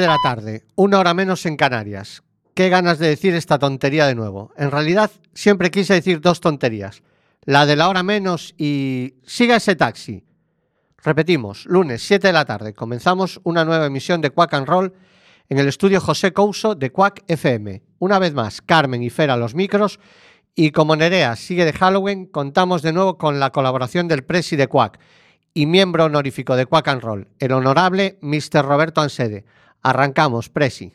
de la tarde, una hora menos en Canarias. Qué ganas de decir esta tontería de nuevo. En realidad, siempre quise decir dos tonterías. La de la hora menos y... Siga ese taxi. Repetimos, lunes 7 de la tarde, comenzamos una nueva emisión de Quack and Roll en el estudio José Couso de Quack FM. Una vez más, Carmen y Fer a los micros y como Nerea sigue de Halloween, contamos de nuevo con la colaboración del Presi de Quack y miembro honorífico de Quack and Roll, el honorable Mr. Roberto Ansede. Arrancamos, Presi.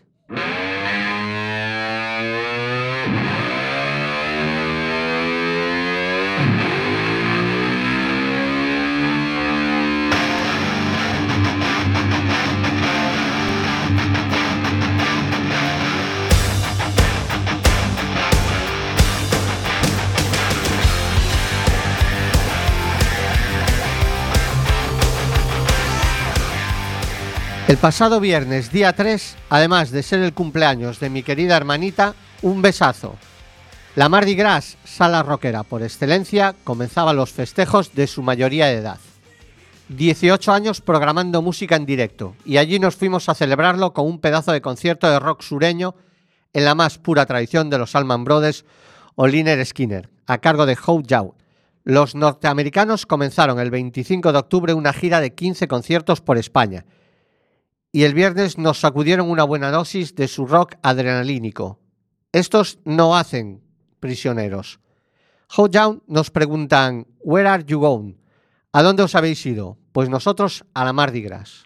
El pasado viernes, día 3, además de ser el cumpleaños de mi querida hermanita, un besazo. La Mardi Gras, sala rockera por excelencia, comenzaba los festejos de su mayoría de edad. 18 años programando música en directo, y allí nos fuimos a celebrarlo con un pedazo de concierto de rock sureño en la más pura tradición de los Alman Brothers o Liner Skinner, a cargo de Hope Jaw. Los norteamericanos comenzaron el 25 de octubre una gira de 15 conciertos por España, y el viernes nos sacudieron una buena dosis de su rock adrenalínico. Estos no hacen prisioneros. Down nos preguntan, Where are you going? ¿A dónde os habéis ido? Pues nosotros a la Mardi Gras.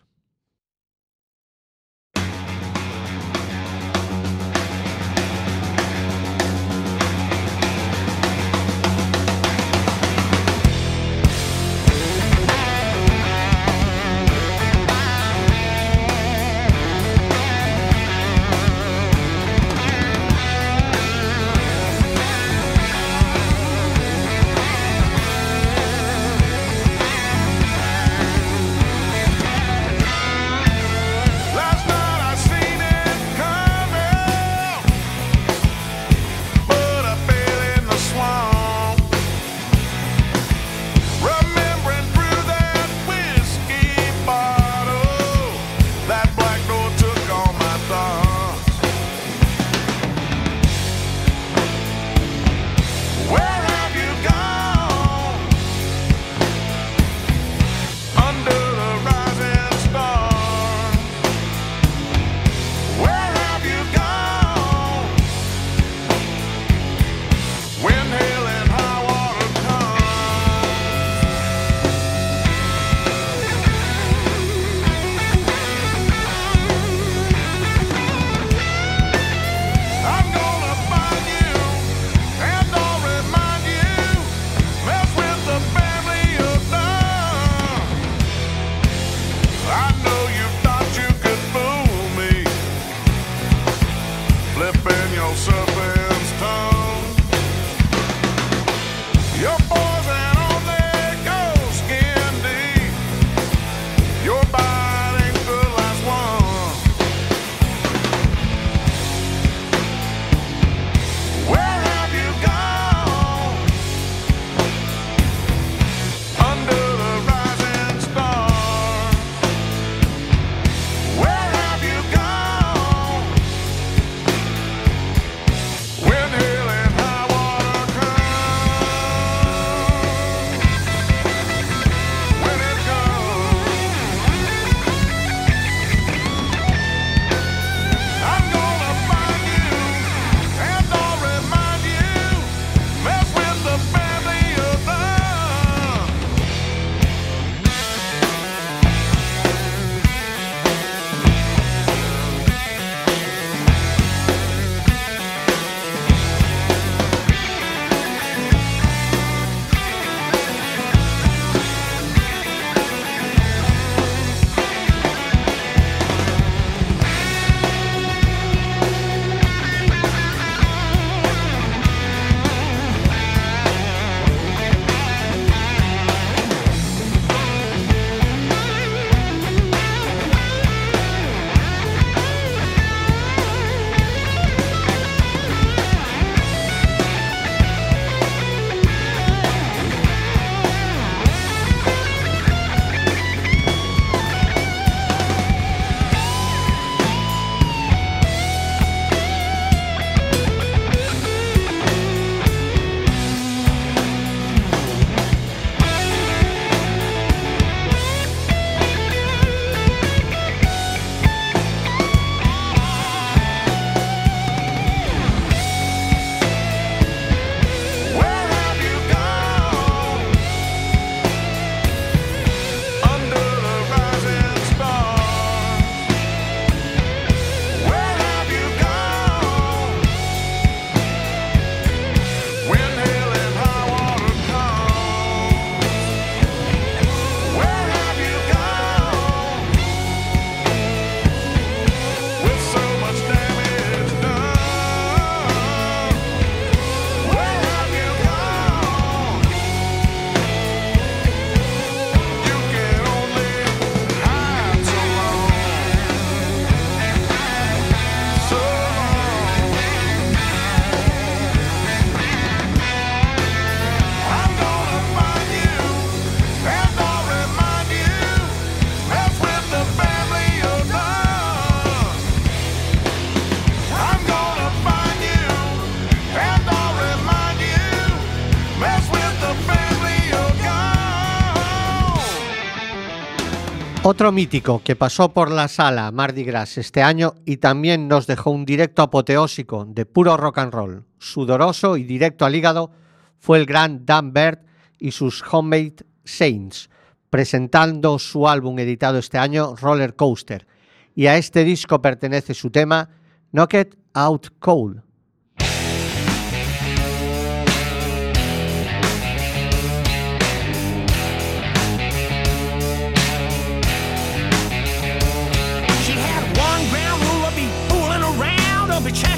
Otro mítico que pasó por la sala Mardi Gras este año y también nos dejó un directo apoteósico de puro rock and roll, sudoroso y directo al hígado, fue el gran Dan Bird y sus Homemade Saints, presentando su álbum editado este año, Roller Coaster. Y a este disco pertenece su tema, Knocked Out Cold.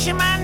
your mind.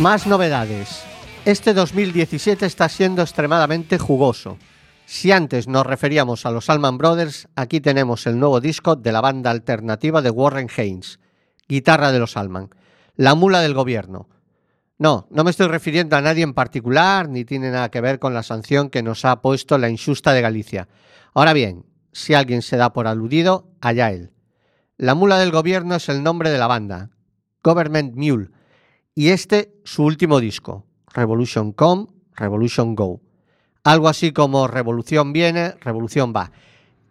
Más novedades. Este 2017 está siendo extremadamente jugoso. Si antes nos referíamos a los Allman Brothers, aquí tenemos el nuevo disco de la banda alternativa de Warren Haynes, guitarra de los Allman, La mula del gobierno. No, no me estoy refiriendo a nadie en particular, ni tiene nada que ver con la sanción que nos ha puesto la injusta de Galicia. Ahora bien, si alguien se da por aludido, allá él. La mula del gobierno es el nombre de la banda, Government Mule, y este su último disco, Revolution Come, Revolution Go. Algo así como Revolución viene, Revolución va.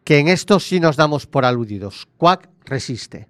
Que en esto sí nos damos por aludidos. Quack resiste.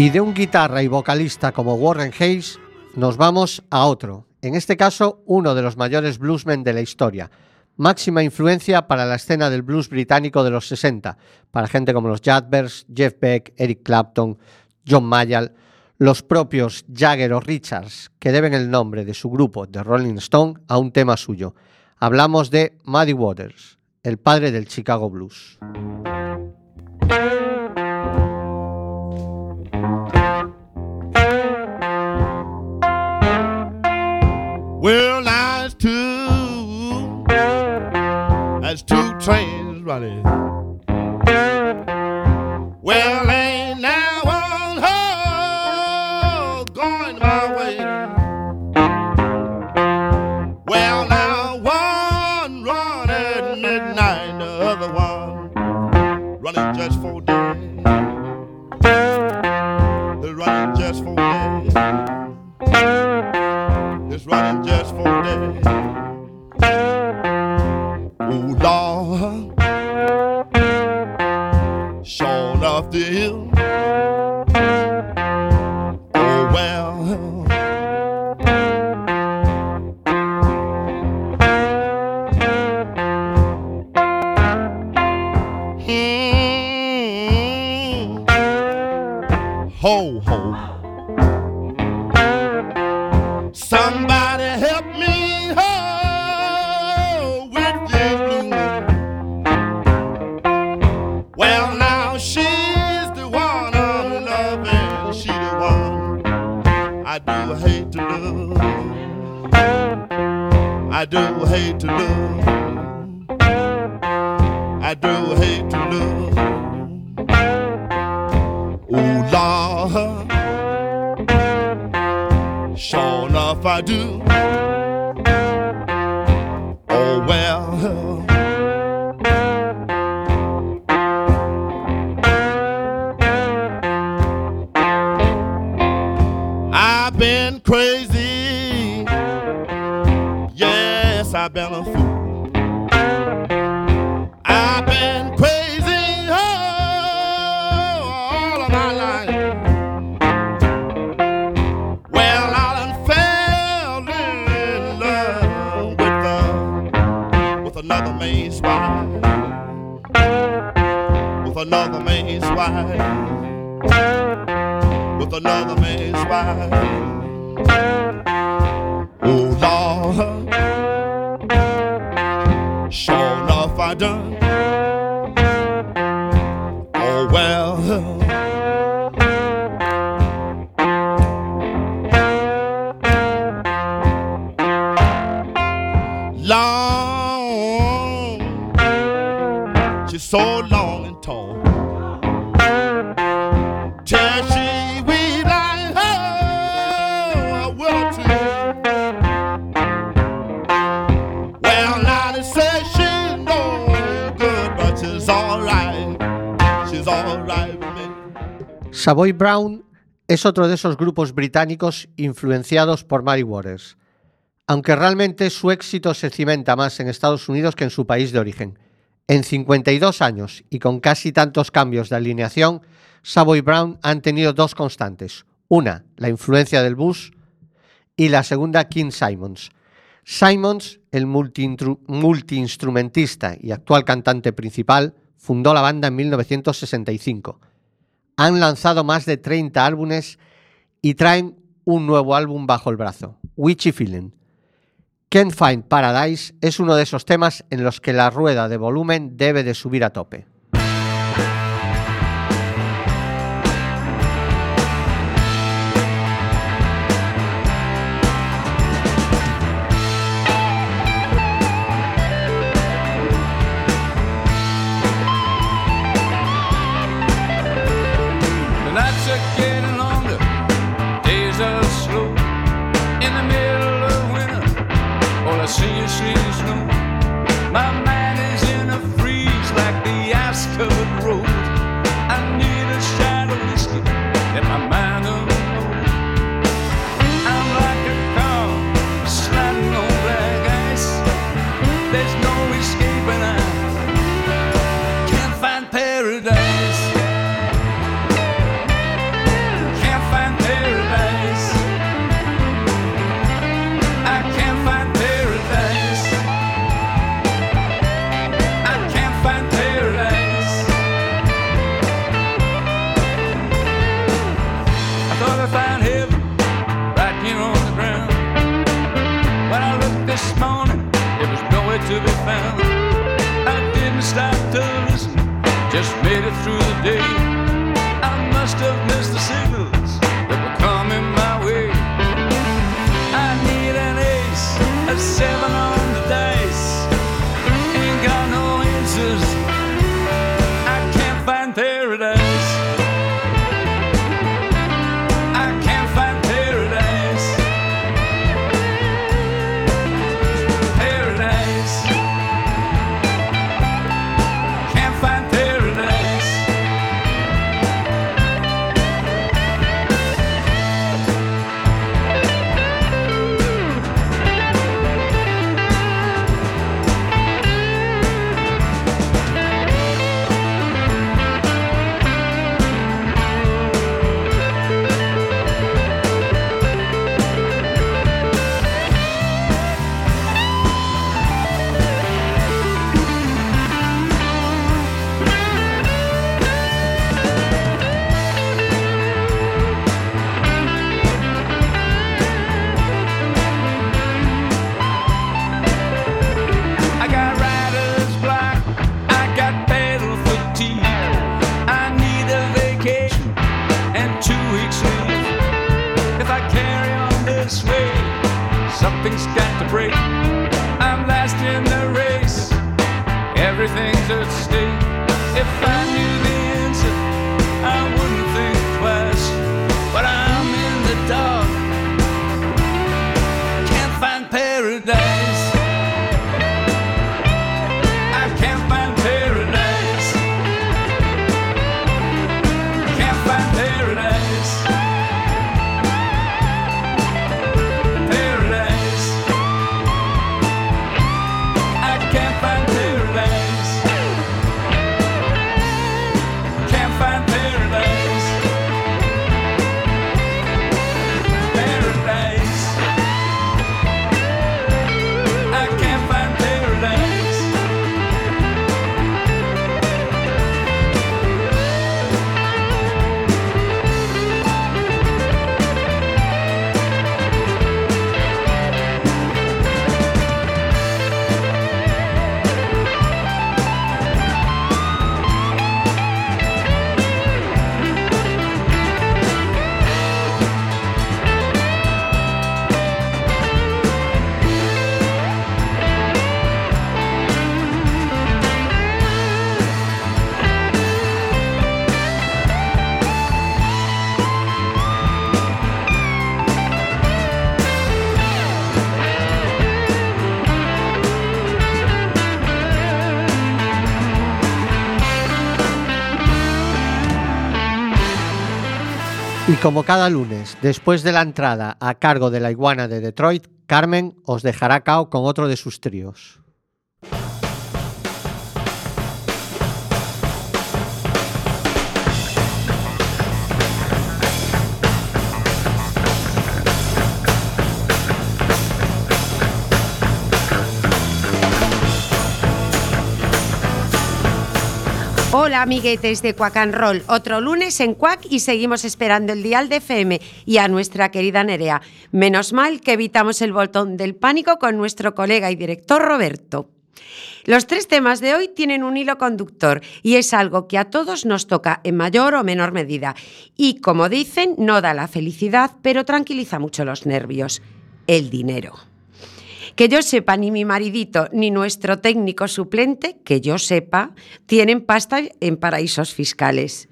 Y de un guitarra y vocalista como Warren Hayes nos vamos a otro, en este caso uno de los mayores bluesmen de la historia, máxima influencia para la escena del blues británico de los 60, para gente como los Yardbirds, Jeff Beck, Eric Clapton, John Mayall, los propios Jagger o Richards, que deben el nombre de su grupo The Rolling Stone a un tema suyo. Hablamos de Muddy Waters, el padre del Chicago Blues. Well, that's two, that's two trains running. Do hate to love. I do hate to love. I do hate to love. Oh, Lord. Sure enough, I do. Wife, with another man's wife. Oh Lord, sure enough I done. Oh well. long. She's so long Savoy Brown es otro de esos grupos británicos influenciados por Mary Waters, aunque realmente su éxito se cimenta más en Estados Unidos que en su país de origen. En 52 años y con casi tantos cambios de alineación, Savoy Brown han tenido dos constantes. Una, la influencia del blues y la segunda, King Simons. Simons, el multiinstrumentista y actual cantante principal, fundó la banda en 1965 han lanzado más de 30 álbumes y traen un nuevo álbum bajo el brazo, Witchy Feeling. Can't Find Paradise es uno de esos temas en los que la rueda de volumen debe de subir a tope. to be found. I didn't stop to listen, just made it through the day. Everything's at. If I knew the answer, I wouldn't think twice. But I'm in the dark. Can't find paradise. Como cada lunes, después de la entrada a cargo de la iguana de Detroit, Carmen os dejará cao con otro de sus tríos. Hola amiguetes de Quack and Roll, otro lunes en Quack y seguimos esperando el dial de FM y a nuestra querida Nerea. Menos mal que evitamos el botón del pánico con nuestro colega y director Roberto. Los tres temas de hoy tienen un hilo conductor y es algo que a todos nos toca en mayor o menor medida y, como dicen, no da la felicidad, pero tranquiliza mucho los nervios. El dinero. Que yo sepa, ni mi maridito ni nuestro técnico suplente, que yo sepa, tienen pasta en paraísos fiscales.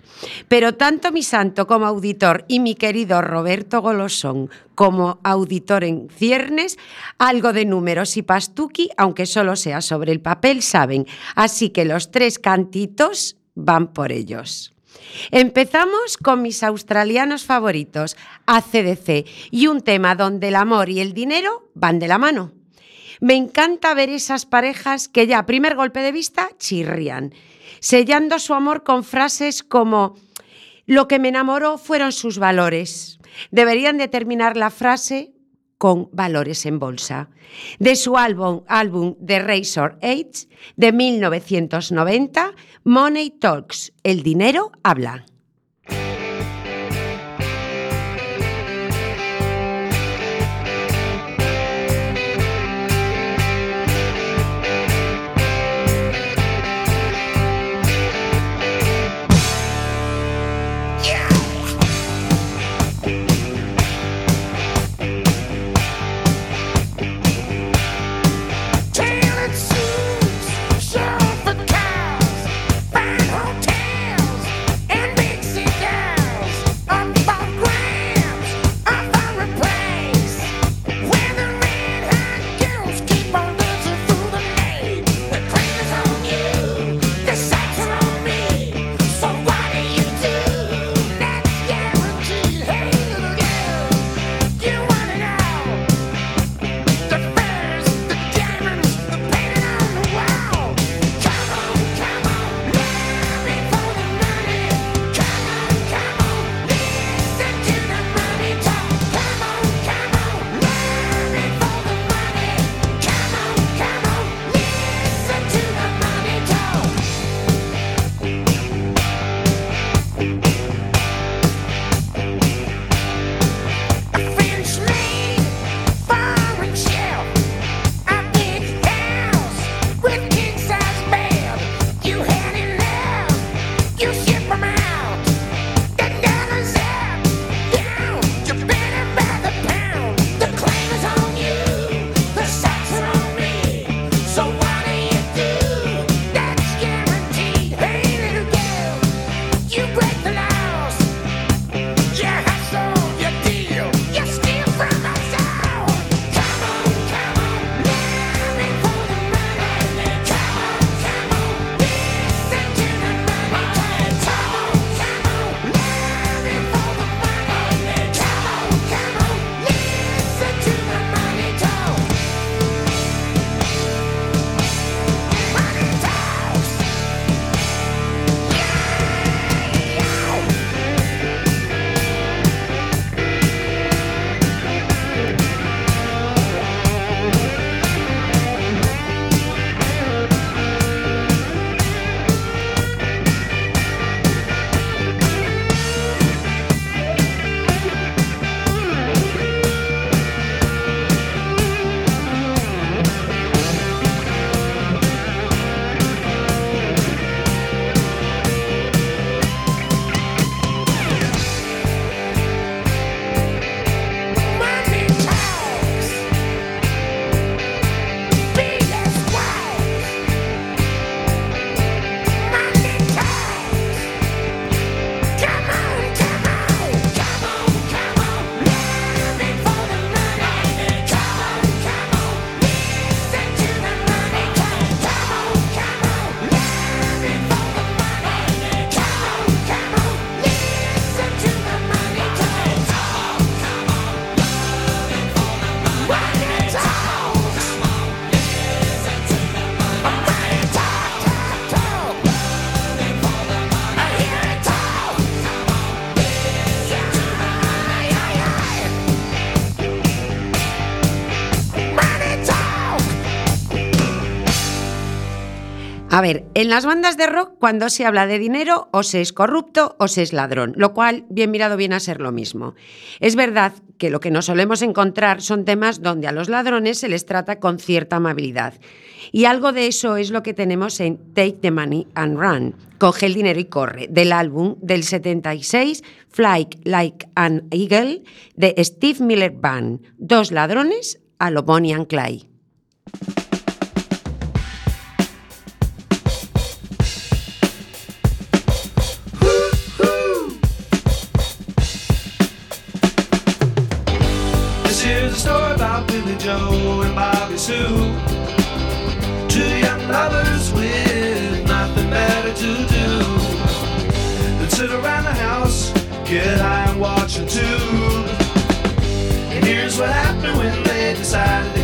Pero tanto mi santo como auditor y mi querido Roberto Golosón como auditor en ciernes, algo de números y pastuqui, aunque solo sea sobre el papel, saben. Así que los tres cantitos van por ellos. Empezamos con mis australianos favoritos, ACDC, y un tema donde el amor y el dinero van de la mano. Me encanta ver esas parejas que ya a primer golpe de vista chirrían, sellando su amor con frases como lo que me enamoró fueron sus valores. Deberían de terminar la frase con valores en bolsa. De su álbum, álbum The Razor Age de 1990, Money Talks, el dinero habla. En las bandas de rock, cuando se habla de dinero, o se es corrupto o se es ladrón, lo cual, bien mirado, viene a ser lo mismo. Es verdad que lo que nos solemos encontrar son temas donde a los ladrones se les trata con cierta amabilidad. Y algo de eso es lo que tenemos en Take the Money and Run, Coge el dinero y corre, del álbum del 76, Fly Like an Eagle, de Steve Miller Band, Dos ladrones a lo Bonnie and Clyde. And Two young lovers with nothing better to do than sit around the house, get high and watch a tube. And here's what happened when they decided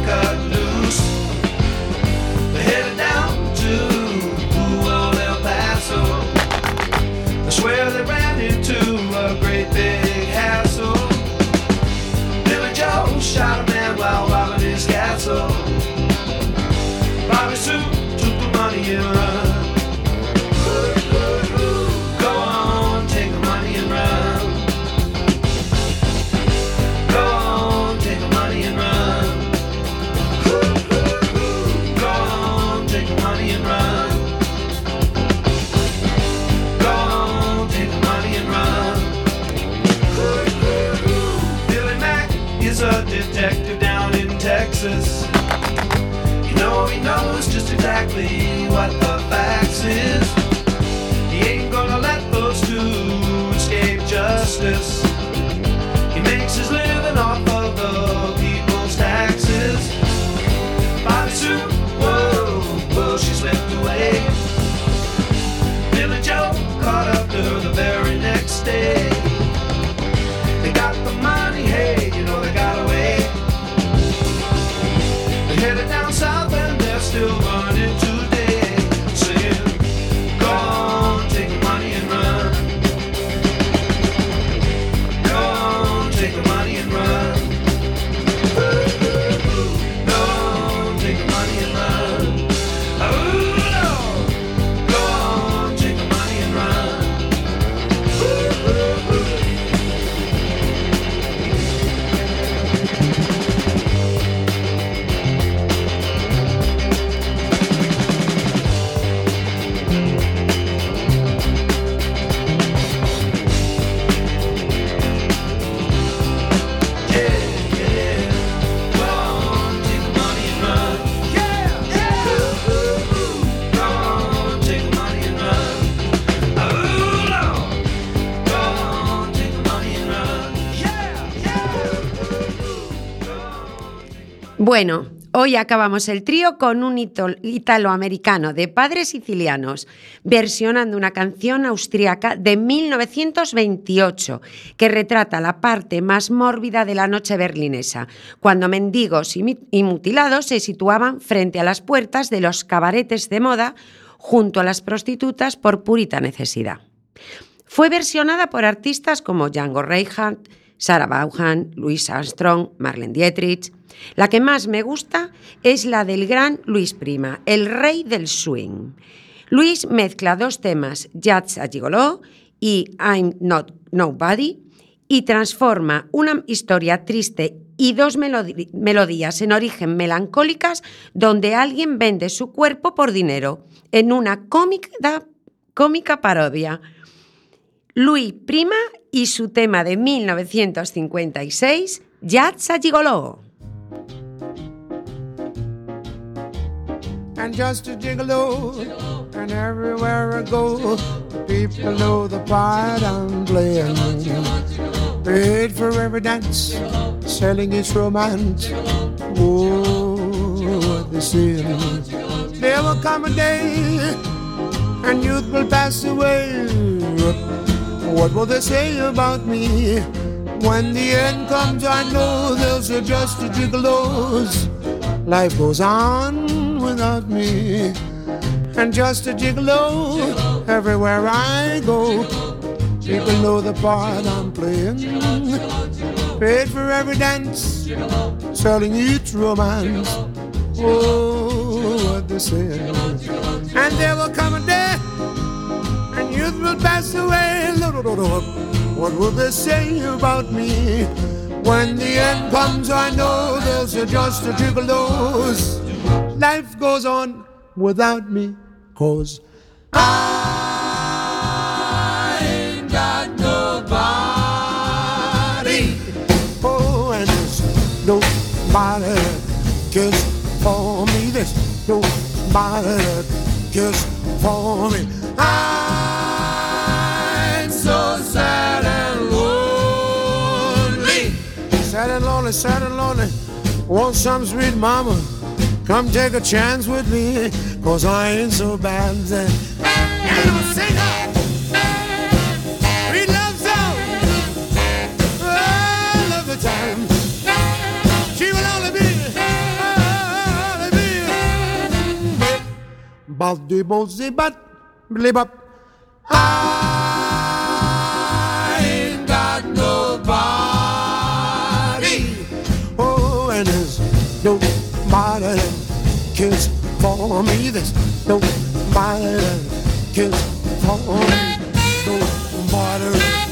Bueno, hoy acabamos el trío con un italoamericano de padres sicilianos, versionando una canción austriaca de 1928 que retrata la parte más mórbida de la noche berlinesa, cuando mendigos y mutilados se situaban frente a las puertas de los cabaretes de moda junto a las prostitutas por purita necesidad. Fue versionada por artistas como Django Reinhardt, Sarah Vaughan, Louis Armstrong, Marlene Dietrich. La que más me gusta es la del gran Luis Prima, el rey del swing. Luis mezcla dos temas, Jazz a Gigolo y I'm Not Nobody, y transforma una historia triste y dos melodías en origen melancólicas donde alguien vende su cuerpo por dinero en una cómica, cómica parodia. Luis Prima y su tema de 1956, Jazz a Gigolo. And just a gigolo. And everywhere I go, people know the part I'm playing. Paid for every dance, selling its romance. Oh, they say. There will come a day, and youth will pass away. What will they say about me? When the end comes, I know they'll just a gigolos. Life goes on without me. And just a gigolo everywhere I go. People know the part I'm playing. Paid for every dance, selling each romance. Oh, what they say. And there will come a day, and youth will pass away. What will they say about me? When the end comes, I know there's just a dose. Life goes on without me, cause I ain't got nobody. Oh, and there's nobody cares for me. There's nobody cares for me. I'm so sad and lonely. Sad and lonely, sad and lonely. Want some sweet mama? Come take a chance with me, cause I ain't so bad. And love song. I love the time. She will only be, only be. I ain't got nobody. Oh, and there's nobody kiss for me. There's no matter kiss for me. No matter.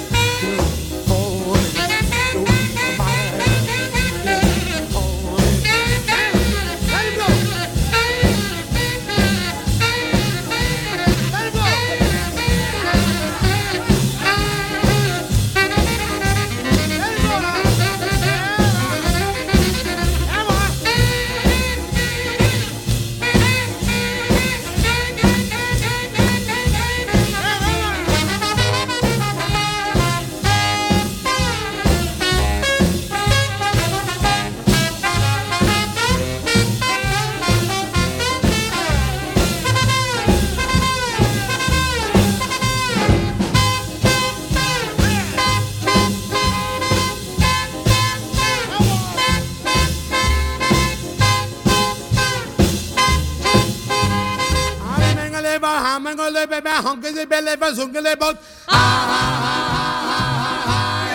I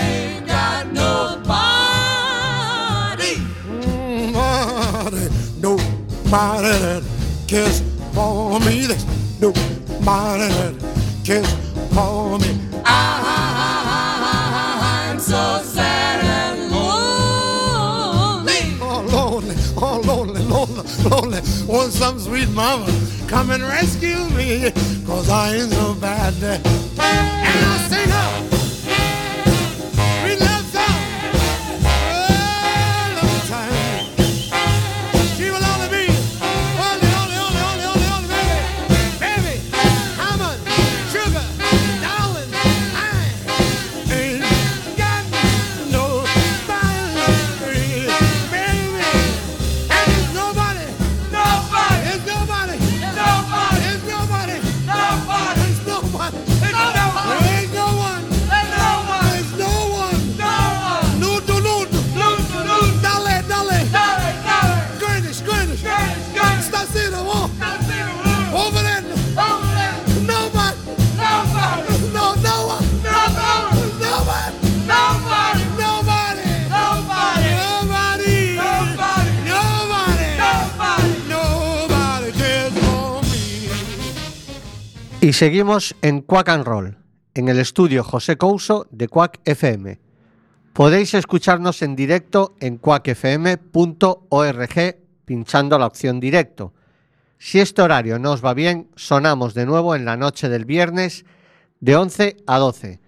ain't got nobody. Nobody, nobody that cares for me. There's nobody that cares for me. Ah, ah, ah, I'm so sad and lonely. Oh, lonely, oh, lonely, lonely, lonely. Want some sweet mama come and rescue me, cause I ain't so bad. And I'll sing her. Y seguimos en Quack and Roll, en el estudio José Couso de Quack FM. Podéis escucharnos en directo en quackfm.org pinchando la opción directo. Si este horario no os va bien, sonamos de nuevo en la noche del viernes de 11 a 12.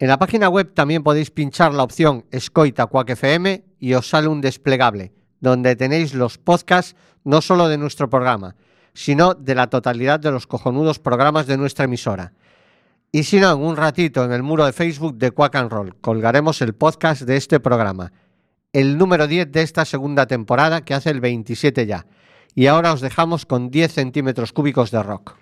En la página web también podéis pinchar la opción Escoita Quack FM y os sale un desplegable, donde tenéis los podcasts no solo de nuestro programa, sino de la totalidad de los cojonudos programas de nuestra emisora. Y si no, en un ratito en el muro de Facebook de Quack and Roll colgaremos el podcast de este programa, el número 10 de esta segunda temporada que hace el 27 ya. Y ahora os dejamos con 10 centímetros cúbicos de rock.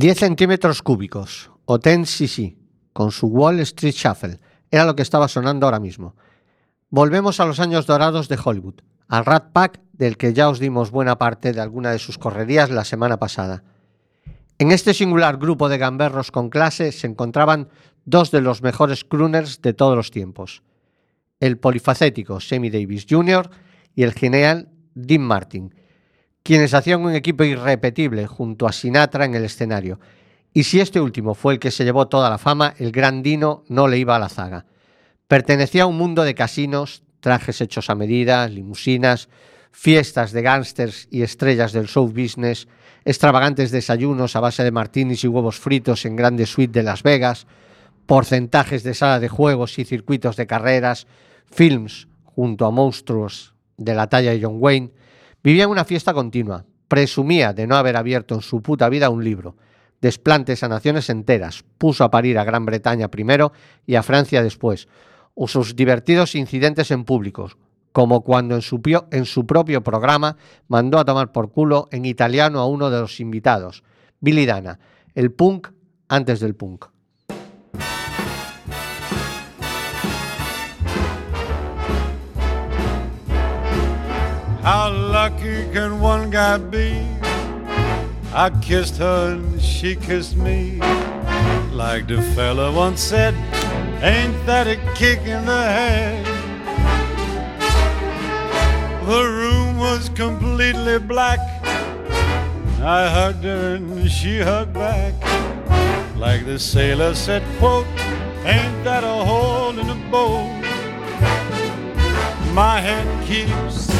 10 centímetros cúbicos, o Ten CC, con su Wall Street Shuffle, era lo que estaba sonando ahora mismo. Volvemos a los años dorados de Hollywood, al Rat Pack del que ya os dimos buena parte de alguna de sus correrías la semana pasada. En este singular grupo de gamberros con clase se encontraban dos de los mejores crooners de todos los tiempos, el polifacético Sammy Davis Jr. y el genial Dean Martin, quienes hacían un equipo irrepetible junto a Sinatra en el escenario. Y si este último fue el que se llevó toda la fama, el gran Dino no le iba a la zaga. Pertenecía a un mundo de casinos, trajes hechos a medida, limusinas, fiestas de gángsters y estrellas del show business, extravagantes desayunos a base de martinis y huevos fritos en grandes suites de Las Vegas, porcentajes de sala de juegos y circuitos de carreras, films junto a monstruos de la talla de John Wayne, vivía en una fiesta continua, presumía de no haber abierto en su puta vida un libro, desplantes a naciones enteras, puso a parir a Gran Bretaña primero y a Francia después, o sus divertidos incidentes en públicos, como cuando en su, en su propio programa mandó a tomar por culo en italiano a uno de los invitados, Billy Dana, el punk antes del punk. How lucky can one guy be? I kissed her and she kissed me. Like the fella once said, ain't that a kick in the head? The room was completely black. I hugged her and she hugged back. Like the sailor said, quote, ain't that a hole in the boat? My head keeps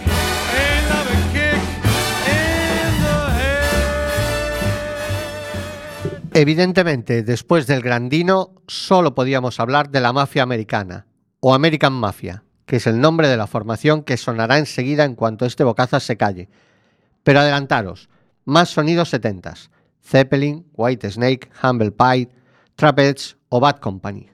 Evidentemente, después del Grandino, solo podíamos hablar de la mafia americana, o American Mafia, que es el nombre de la formación que sonará enseguida en cuanto este bocazas se calle. Pero adelantaros, más sonidos setentas, Zeppelin, White Snake, Humble Pie, Trapeze o Bad Company.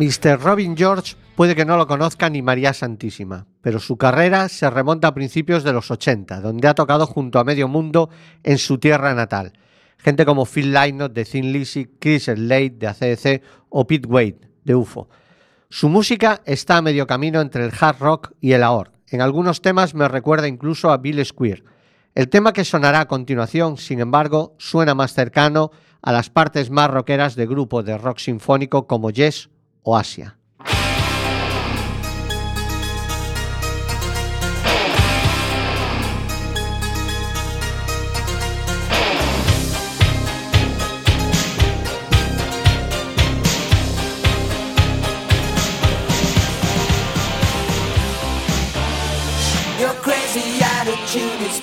Mr. Robin George puede que no lo conozca ni María Santísima, pero su carrera se remonta a principios de los 80, donde ha tocado junto a medio mundo en su tierra natal. Gente como Phil Lynott de Thin Lizzy, Chris Slade de ACDC o Pete Wade de UFO. Su música está a medio camino entre el hard rock y el AOR. En algunos temas me recuerda incluso a Bill Squire. El tema que sonará a continuación, sin embargo, suena más cercano a las partes más rockeras de grupos de rock sinfónico como Yes o Asia. Your crazy attitude is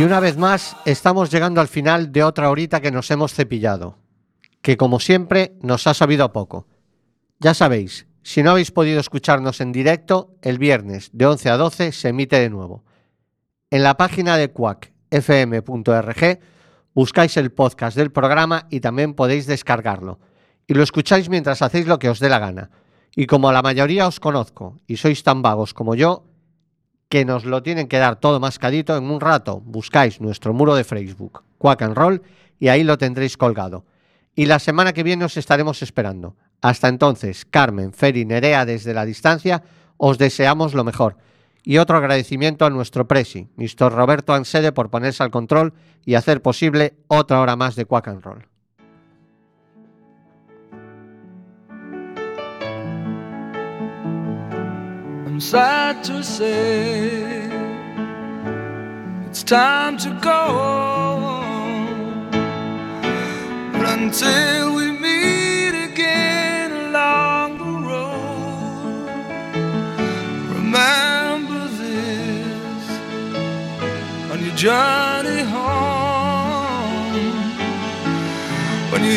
Y una vez más, estamos llegando al final de otra horita que nos hemos cepillado, que como siempre nos ha sabido a poco. Ya sabéis, si no habéis podido escucharnos en directo, el viernes de 11 a 12 se emite de nuevo. En la página de quackfm.org buscáis el podcast del programa y también podéis descargarlo. Y lo escucháis mientras hacéis lo que os dé la gana. Y como la mayoría os conozco y sois tan vagos como yo, que nos lo tienen que dar todo mascadito en un rato. Buscáis nuestro muro de Facebook, Quack and Roll, y ahí lo tendréis colgado. Y la semana que viene os estaremos esperando. Hasta entonces, Carmen, Fer y Nerea desde la distancia, os deseamos lo mejor. Y otro agradecimiento a nuestro presi, Mr. Roberto Ansede, por ponerse al control y hacer posible otra hora más de Quack and Roll. Sad to say it's time to go. But until we meet again along the road, remember this on your journey home. When you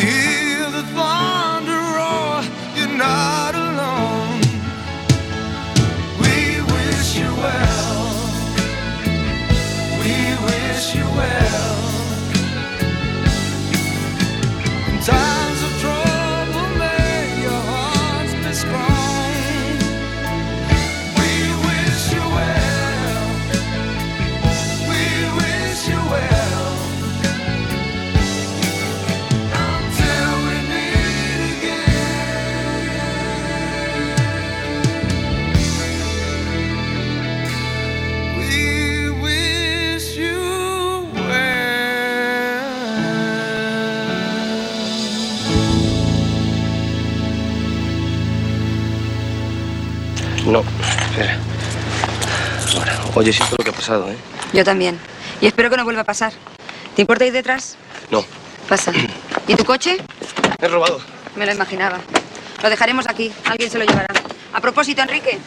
oye, siento lo que ha pasado, ¿eh? Yo también. Y espero que no vuelva a pasar. ¿Te importa ir detrás? No, Pasa. ¿Y tu coche? he robado. Me lo imaginaba. Lo dejaremos aquí. Alguien se lo llevará. A propósito, Enrique,